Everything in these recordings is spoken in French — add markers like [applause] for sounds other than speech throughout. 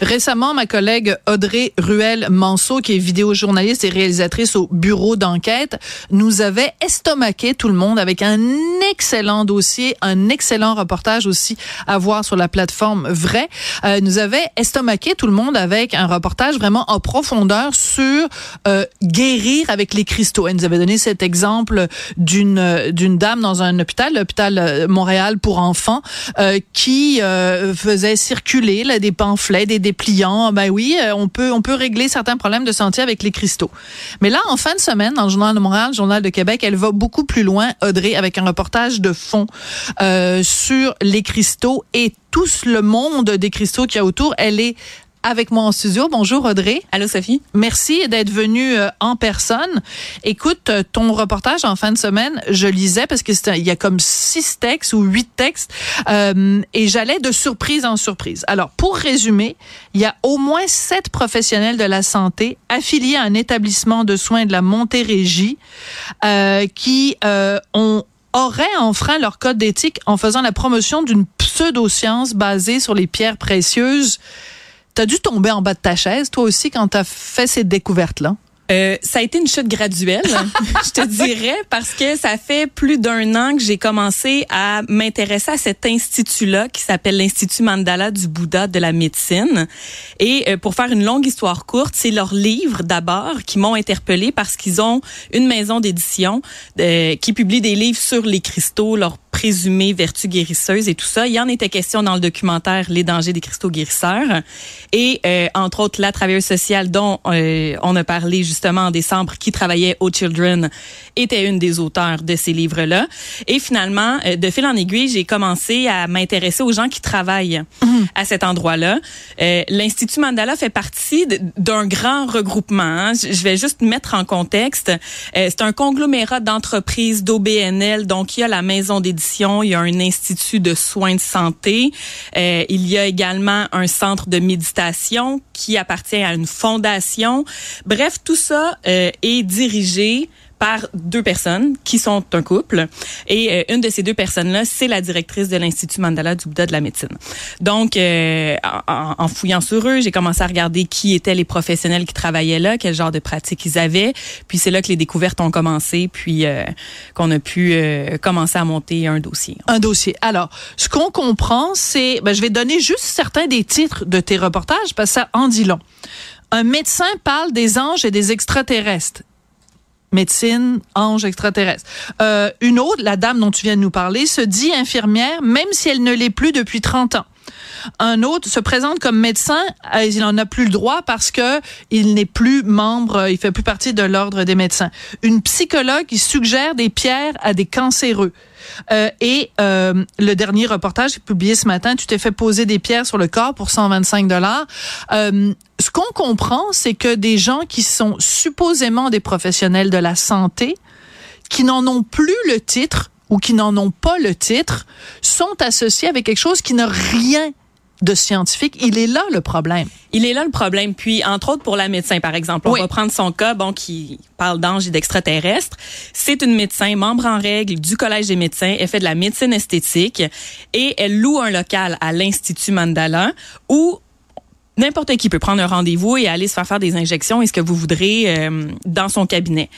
Récemment, ma collègue Audrey Ruel-Manceau, qui est vidéojournaliste et réalisatrice au bureau d'enquête, nous avait estomaqué tout le monde avec un excellent dossier, un excellent reportage aussi à voir sur la plateforme Vrai. Euh, nous avait estomaqué tout le monde avec un reportage vraiment en profondeur sur euh, guérir avec les cristaux. Elle nous avait donné cet exemple d'une d'une dame dans un hôpital, l'hôpital euh, Montréal pour enfants, euh, qui euh, faisait circuler là, des pamphlets, des dépliants. Ben oui, euh, on peut on peut régler certains problèmes de santé avec les cristaux. Mais là, en fin de semaine, dans le Journal de Montréal, le Journal de Québec, elle va beaucoup plus loin, Audrey, avec un reportage de fond euh, sur les cristaux et tout le monde des cristaux qu'il y a autour. Elle est avec moi en studio. Bonjour Audrey. Allô Sophie. Merci d'être venue euh, en personne. Écoute, euh, ton reportage en fin de semaine, je lisais parce que il y a comme six textes ou huit textes euh, et j'allais de surprise en surprise. Alors pour résumer, il y a au moins sept professionnels de la santé affiliés à un établissement de soins de la Montérégie euh, qui euh, ont auraient enfreint leur code d'éthique en faisant la promotion d'une pseudoscience basée sur les pierres précieuses. T'as dû tomber en bas de ta chaise, toi aussi, quand t'as fait cette découverte-là? Euh, ça a été une chute graduelle, [laughs] je te dirais, parce que ça fait plus d'un an que j'ai commencé à m'intéresser à cet institut-là qui s'appelle l'Institut Mandala du Bouddha de la médecine. Et euh, pour faire une longue histoire courte, c'est leurs livres d'abord qui m'ont interpellée parce qu'ils ont une maison d'édition euh, qui publie des livres sur les cristaux, leurs présumées vertus guérisseuses et tout ça. Il y en était question dans le documentaire Les dangers des cristaux guérisseurs. Et euh, entre autres, la travailleuse sociale dont euh, on a parlé justement en décembre, qui travaillait au Children, était une des auteurs de ces livres-là. Et finalement, euh, de fil en aiguille, j'ai commencé à m'intéresser aux gens qui travaillent à cet endroit-là. Euh, L'Institut Mandala fait partie d'un grand regroupement. hein. Je vais juste mettre en contexte. Euh, C'est un conglomérat d'entreprises d'OBNL. Donc, il y a la maison d'édition, il y a un institut de soins de santé. Euh, il y a également un centre de méditation qui appartient à une fondation. Bref, tout ça euh, est dirigé par deux personnes qui sont un couple. Et euh, une de ces deux personnes-là, c'est la directrice de l'Institut Mandala du Bouddha de la médecine. Donc, euh, en, fouillant sur eux, j'ai commencé à regarder qui étaient les professionnels qui travaillaient là, quel genre de pratiques ils avaient. Puis c'est là que les découvertes ont commencé, puis euh, qu'on a pu euh, commencer à monter un dossier. Un dossier. Alors, ce qu'on comprend, c'est, ben, je vais donner juste certains des titres de tes reportages parce que ça en dit long. Un médecin parle des anges et des extraterrestres. Médecine, ange, extraterrestre. Euh, une autre, la dame dont tu viens de nous parler, se dit infirmière, même si elle ne l'est plus depuis 30 ans. Un autre se présente comme médecin, euh, il n'en a plus le droit parce que il n'est plus membre, euh, il fait plus partie de l'ordre des médecins. Une psychologue qui suggère des pierres à des cancéreux. Euh, et euh, le dernier reportage publié ce matin, tu t'es fait poser des pierres sur le corps pour 125 dollars. Euh, ce qu'on comprend, c'est que des gens qui sont supposément des professionnels de la santé, qui n'en ont plus le titre ou qui n'en ont pas le titre, sont associés avec quelque chose qui n'a rien de scientifique. Il est là le problème. Il est là le problème. Puis, entre autres, pour la médecin, par exemple, on Oui. va prendre son cas, bon, qui parle d'anges et d'extraterrestres. C'est une médecin, membre en règle du Collège des médecins. Elle fait de la médecine esthétique et elle loue un local à l'Institut Mandala où n'importe qui peut prendre un rendez-vous et aller se faire faire des injections et ce que vous voudrez euh, dans son cabinet.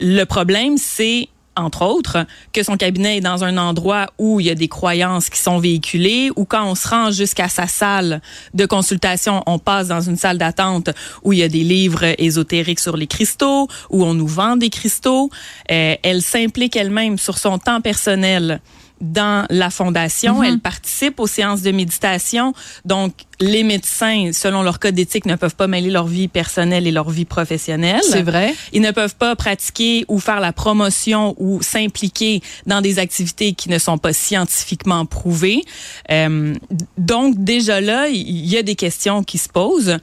Le problème, c'est entre autres, que son cabinet est dans un endroit où il y a des croyances qui sont véhiculées, ou quand on se rend jusqu'à sa salle de consultation, on passe dans une salle d'attente où il y a des livres ésotériques sur les cristaux, où on nous vend des cristaux. Euh, elle s'implique elle-même sur son temps personnel dans la fondation. Mhm. Elle participe aux séances de méditation. Donc, les médecins, selon leur code d'éthique, ne peuvent pas mêler leur vie personnelle et leur vie professionnelle. C'est vrai. Ils ne peuvent pas pratiquer ou faire la promotion ou s'impliquer dans des activités qui ne sont pas scientifiquement prouvées. Euh, donc, déjà là, il y a des questions qui se posent.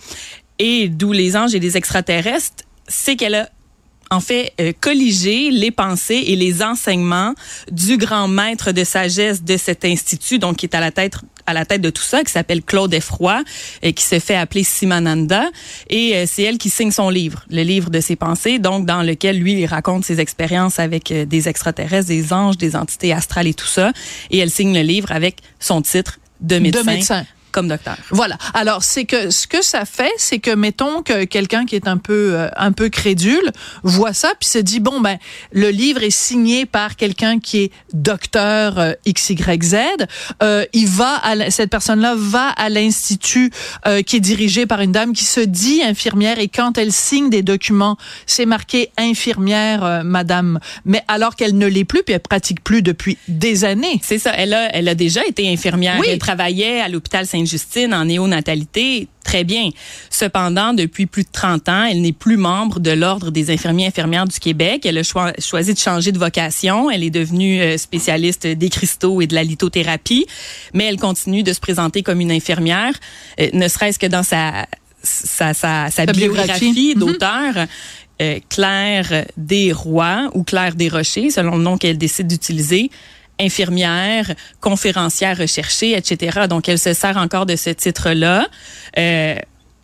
Et d'où les anges et les extraterrestres, c'est qu'elle a en fait euh, colliger les pensées et les enseignements du grand maître de sagesse de cet institut, donc qui est à la tête à la tête de tout ça, qui s'appelle Claude Effroy, et qui se fait appeler Simananda. Et euh, c'est elle qui signe son livre, le livre de ses pensées, donc dans lequel lui, il raconte ses expériences avec euh, des extraterrestres, des anges, des entités astrales et tout ça. Et elle signe le livre avec son titre de médecin. médecin. Comme docteur. Voilà. Alors c'est que ce que ça fait, c'est que mettons que quelqu'un qui est un peu euh, un peu crédule voit ça puis se dit bon ben le livre est signé par quelqu'un qui est docteur euh, XYZ, euh, il va à la- cette personne-là va à l'institut euh, qui est dirigé par une dame qui se dit infirmière et quand elle signe des documents, c'est marqué infirmière euh, madame, mais alors qu'elle ne l'est plus puis elle pratique plus depuis des années. C'est ça. Elle a, elle a déjà été infirmière. Oui. Elle travaillait à l'hôpital Sainte-Justine en néonatalité. Très bien. Cependant, depuis plus de 30 ans, elle n'est plus membre de l'Ordre des infirmiers et infirmières du Québec. Elle a choi- choisi de changer de vocation. Elle est devenue euh, spécialiste des cristaux et de la lithothérapie, mais elle continue de se présenter comme une infirmière, euh, ne serait-ce que dans sa, sa, sa, sa Sa biographie. biographie Mhm. d'auteur. euh, Claire Desrois ou Claire Desrochers, selon le nom qu'elle décide d'utiliser, infirmière, conférencière recherchée, etc. Donc, elle se sert encore de ce titre-là. Euh,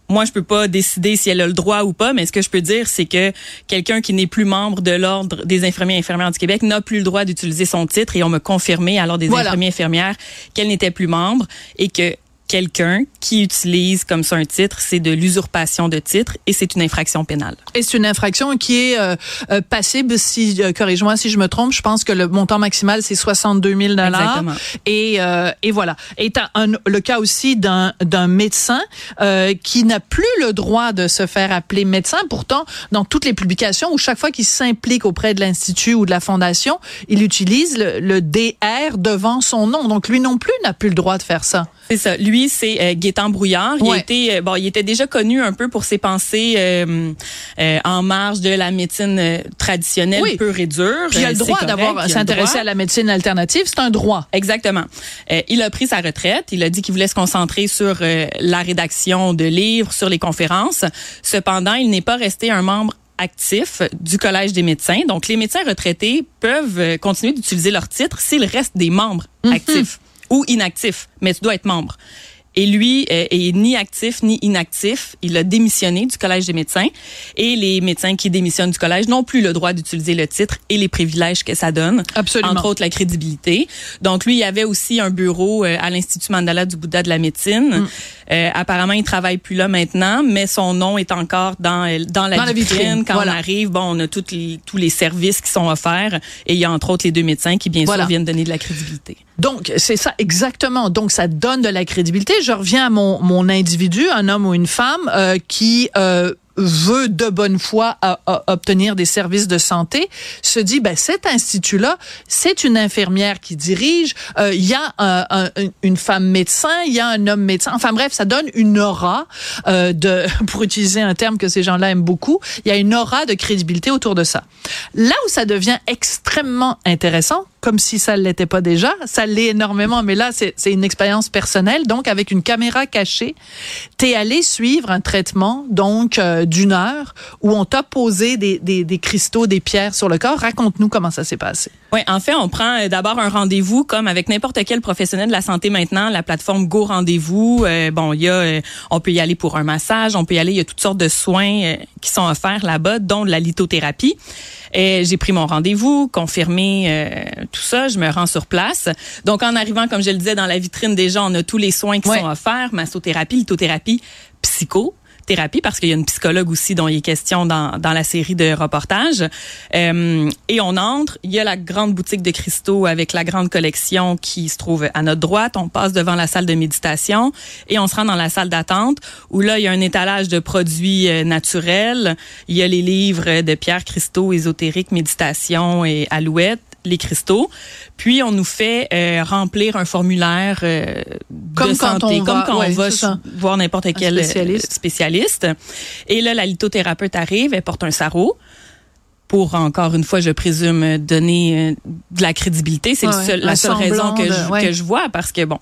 moi, je peux pas décider si elle a le droit ou pas, mais ce que je peux dire, c'est que quelqu'un qui n'est plus membre de l'Ordre des infirmiers et infirmières du Québec n'a plus le droit d'utiliser son titre et on m'a confirmé, alors des Voilà. infirmiers et infirmières, qu'elle n'était plus membre et que quelqu'un qui utilise comme ça un titre, c'est de l'usurpation de titre et c'est une infraction pénale. Et c'est une infraction qui est euh, euh, passible, si euh, corrige-moi si je me trompe, je pense que le montant maximal c'est 62 000 dollars. Exactement. Et euh, et voilà. Et t'as un, le cas aussi d'un d'un médecin euh, qui n'a plus le droit de se faire appeler médecin. Pourtant, dans toutes les publications où chaque fois qu'il s'implique auprès de l'institut ou de la fondation, il utilise le, le DR devant son nom. Donc lui non plus n'a plus le droit de faire ça. C'est ça. Lui, c'est euh, Gaétan Brouillard. Il, a Ouais. été, euh, bon, il était déjà connu un peu pour ses pensées euh, euh, en marge de la médecine euh, traditionnelle Oui. pure et dure. Puis il a Euh, le c'est droit d'avoir a s'intéresser à la médecine alternative, c'est un droit. Exactement. Euh, il a pris sa retraite. Il a dit qu'il voulait se concentrer sur euh, la rédaction de livres, sur les conférences. Cependant, il n'est pas resté un membre actif du Collège des médecins. Donc, les médecins retraités peuvent euh, continuer d'utiliser leur titre s'ils restent des membres actifs ou inactifs, mais tu dois être membre. Et lui euh, est ni actif ni inactif. Il a démissionné du Collège des médecins. Et les médecins qui démissionnent du collège n'ont plus le droit d'utiliser le titre et les privilèges que ça donne. Absolument. Entre autres, la crédibilité. Donc, lui, il y avait aussi un bureau euh, à l'Institut Mandala du Bouddha de la médecine. Mm. Euh, apparemment, il travaille plus là maintenant, mais son nom est encore dans, euh, dans la Dans la vitrine. vitrine, Quand voilà. on arrive, bon, on a toutes les- tous les services qui sont offerts. Et il y a entre autres les deux médecins qui, bien Voilà. sûr, viennent donner de la crédibilité. Donc, c'est ça exactement. Donc, ça donne de la crédibilité. Je reviens à mon, mon individu, un homme ou une femme, euh, qui euh, veut de bonne foi obtenir des services de santé, se dit, ben, cet institut-là, c'est une infirmière qui dirige, euh, il y a un- un- une femme médecin, il y a un homme médecin. Enfin bref, ça donne une aura euh, de, [laughs] pour utiliser un terme que ces gens-là aiment beaucoup, il y a une aura de crédibilité autour de ça. Là où ça devient extrêmement intéressant, comme si ça ne l'était pas déjà, ça l'est énormément, mais là, c'est une expérience personnelle. Donc, avec une caméra cachée, t'es allé suivre un traitement, donc, euh, d'une heure, où on t'a posé des, des, des cristaux, des pierres sur le corps. Raconte-nous comment ça s'est passé. Oui, en fait, on prend euh, d'abord un rendez-vous comme avec n'importe quel professionnel de la santé maintenant, la plateforme Go Rendez-vous. euh, bon, il y a, euh, on peut y aller pour un massage, on peut y aller, il y a toutes sortes de soins euh, qui sont offerts là-bas, dont de la lithothérapie. Et j'ai pris mon rendez-vous, confirmé euh, tout ça, je me rends sur place. Donc, en arrivant, comme je le disais, dans la vitrine déjà, on a tous les soins qui Ouais. sont offerts, massothérapie, lithothérapie, psycho thérapie parce qu'il y a une psychologue aussi dont il est question dans, dans la série de reportages. Euh, et on entre, il y a la grande boutique de cristaux avec la grande collection qui se trouve à notre droite. On passe devant la salle de méditation et on se rend dans la salle d'attente où là, il y a un étalage de produits euh, naturels. Il y a les livres de Pierre Cristaux, ésotérique, méditation et alouette les cristaux. Puis on nous fait euh, remplir un formulaire euh, Comme de quand santé, on comme va- quand ouais, on va voir n'importe quel euh, spécialiste. spécialiste. Et là, la lithothérapeute arrive, elle porte un sarrau pour encore une fois, je présume, donner de la crédibilité. C'est Ouais, la seule raison que de- je, ouais. que je vois parce que bon.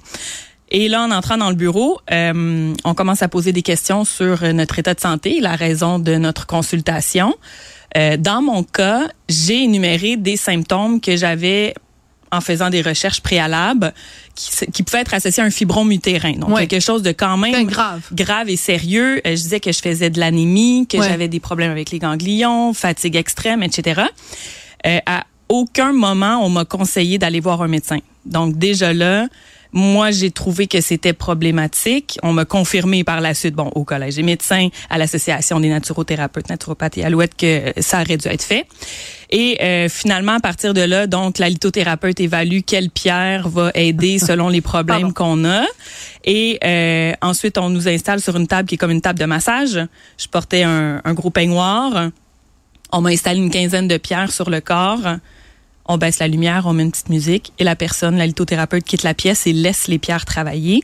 Et là, en entrant dans le bureau, euh, on commence à poser des questions sur euh, notre état de santé, la raison de notre consultation. Euh, dans mon cas, j'ai énuméré des symptômes que j'avais en faisant des recherches préalables qui, pouvaient être associés à un fibrom utérin. Donc, Ouais. quelque chose de quand même grave. grave et sérieux. Je disais que je faisais de l'anémie, que Ouais. j'avais des problèmes avec les ganglions, fatigue extrême, etc. Euh, à aucun moment, on m'a conseillé d'aller voir un médecin. Donc, déjà là, moi, j'ai trouvé que c'était problématique. On m'a confirmé par la suite, bon, au collège des médecins, à l'association des naturothérapeutes, naturopathes et alouettes, que ça aurait dû être fait. Et euh, finalement, à partir de là, donc, la lithothérapeute évalue quelle pierre va aider [laughs] selon les problèmes qu'on a. Et euh, ensuite, on nous installe sur une table qui est comme une table de massage. Je portais un, un gros peignoir. On m'a installé une quinzaine de pierres sur le corps. On baisse la lumière, on met une petite musique et la personne, la lithothérapeute, quitte la pièce et laisse les pierres travailler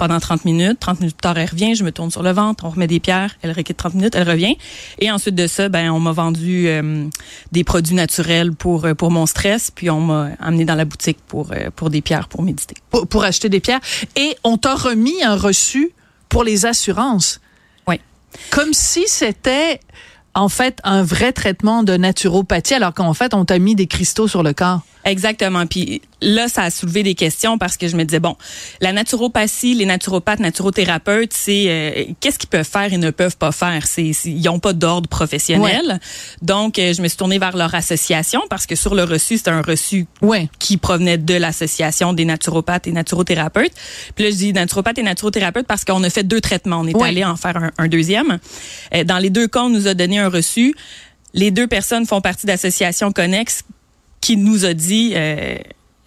pendant 30 minutes. 30 minutes plus tard, elle revient, je me tourne sur le ventre, on remet des pierres, elle requitte 30 minutes, elle revient. Et ensuite de ça, ben, on m'a vendu euh, des produits naturels pour, euh, pour mon stress, puis on m'a amené dans la boutique pour, euh, pour des pierres pour méditer. Pour, pour acheter des pierres. Et on t'a remis un reçu pour les assurances. Oui. Comme si c'était, en fait, un vrai traitement de naturopathie, alors qu'en fait, on t'a mis des cristaux sur le corps. Exactement. Puis là, ça a soulevé des questions parce que je me disais bon, la naturopathie, les naturopathes, naturothérapeutes, c'est euh, qu'est-ce qu'ils peuvent faire et ne peuvent pas faire? C'est ils n'ont pas d'ordre professionnel. Donc, euh, je me suis tournée vers leur association parce que sur le reçu, c'était un reçu Ouais. qui provenait de l'association des naturopathes et naturothérapeutes. Puis là, je dis naturopathes et naturothérapeutes parce qu'on a fait deux traitements. On est allé en faire un, un deuxième. Euh, dans les deux cas, on nous a donné un reçu. Les deux personnes font partie d'associations connexes qui nous a dit euh,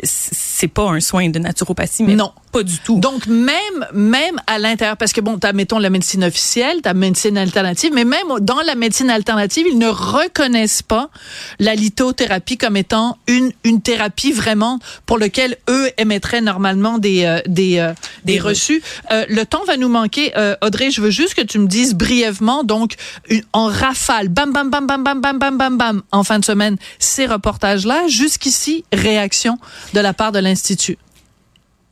c'est pas un soin de naturopathie, mais Non. Pas du tout. Donc, même, même à l'intérieur, parce que bon, t'as, mettons, la médecine officielle, t'as médecine alternative, mais même dans la médecine alternative, ils ne reconnaissent pas la lithothérapie comme étant une, une thérapie vraiment pour lequel eux émettraient normalement des, euh, des, euh, des, Des reçus. Euh, le temps va nous manquer. Euh, Audrey, je veux juste que tu me dises brièvement, donc, une- en rafale, bam, bam, bam, bam, bam, bam, bam, bam, bam, en fin de semaine, ces reportages-là, jusqu'ici, réaction de la part de l'Institut.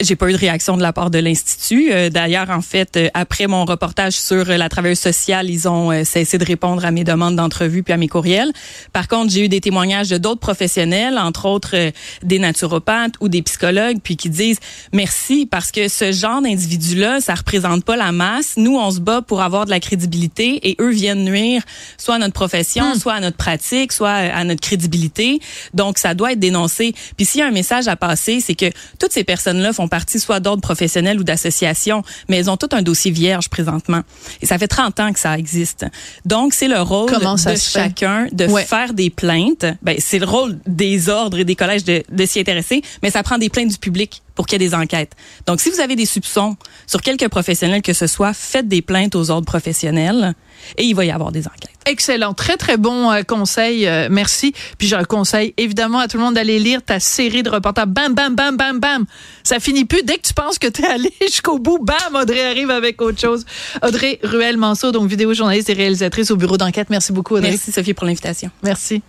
J'ai pas eu de réaction de la part de l'institut. Euh, D'ailleurs, en fait, euh, après mon reportage sur euh, la travailleuse sociale, ils ont cessé de répondre à mes demandes d'entrevue puis à mes courriels. Par contre, j'ai eu des témoignages de d'autres professionnels, entre autres des naturopathes ou des psychologues, puis qui disent merci parce que ce genre d'individu-là, ça représente pas la masse. Nous, on se bat pour avoir de la crédibilité et eux viennent nuire soit à notre profession, soit à notre pratique, soit à notre crédibilité. Donc, ça doit être dénoncé. Puis s'il y a un message à passer, c'est que toutes ces personnes-là font partie soit d'ordre professionnel ou d'association, mais elles ont tout un dossier vierge présentement. Et ça fait 30 ans que ça existe. Donc, c'est le rôle de fait? chacun de Ouais. faire des plaintes. Ben, c'est le rôle des ordres et des collèges de, de s'y intéresser, mais ça prend des plaintes du public pour qu'il y ait des enquêtes. Donc, si vous avez des soupçons sur quelques professionnels que ce soit, faites des plaintes aux ordres professionnels et il va y avoir des enquêtes. Excellent, très très bon euh, conseil, euh, merci. Puis je conseille évidemment à tout le monde d'aller lire ta série de reportages. Bam, bam, bam, bam, bam. Ça finit plus. Dès que tu penses que tu es [laughs] allé jusqu'au bout, bam, Audrey arrive avec autre chose. Audrey Ruel-Manceau, donc vidéo journaliste et réalisatrice au bureau d'enquête. Merci beaucoup, Audrey. Merci Sophie pour l'invitation. Merci.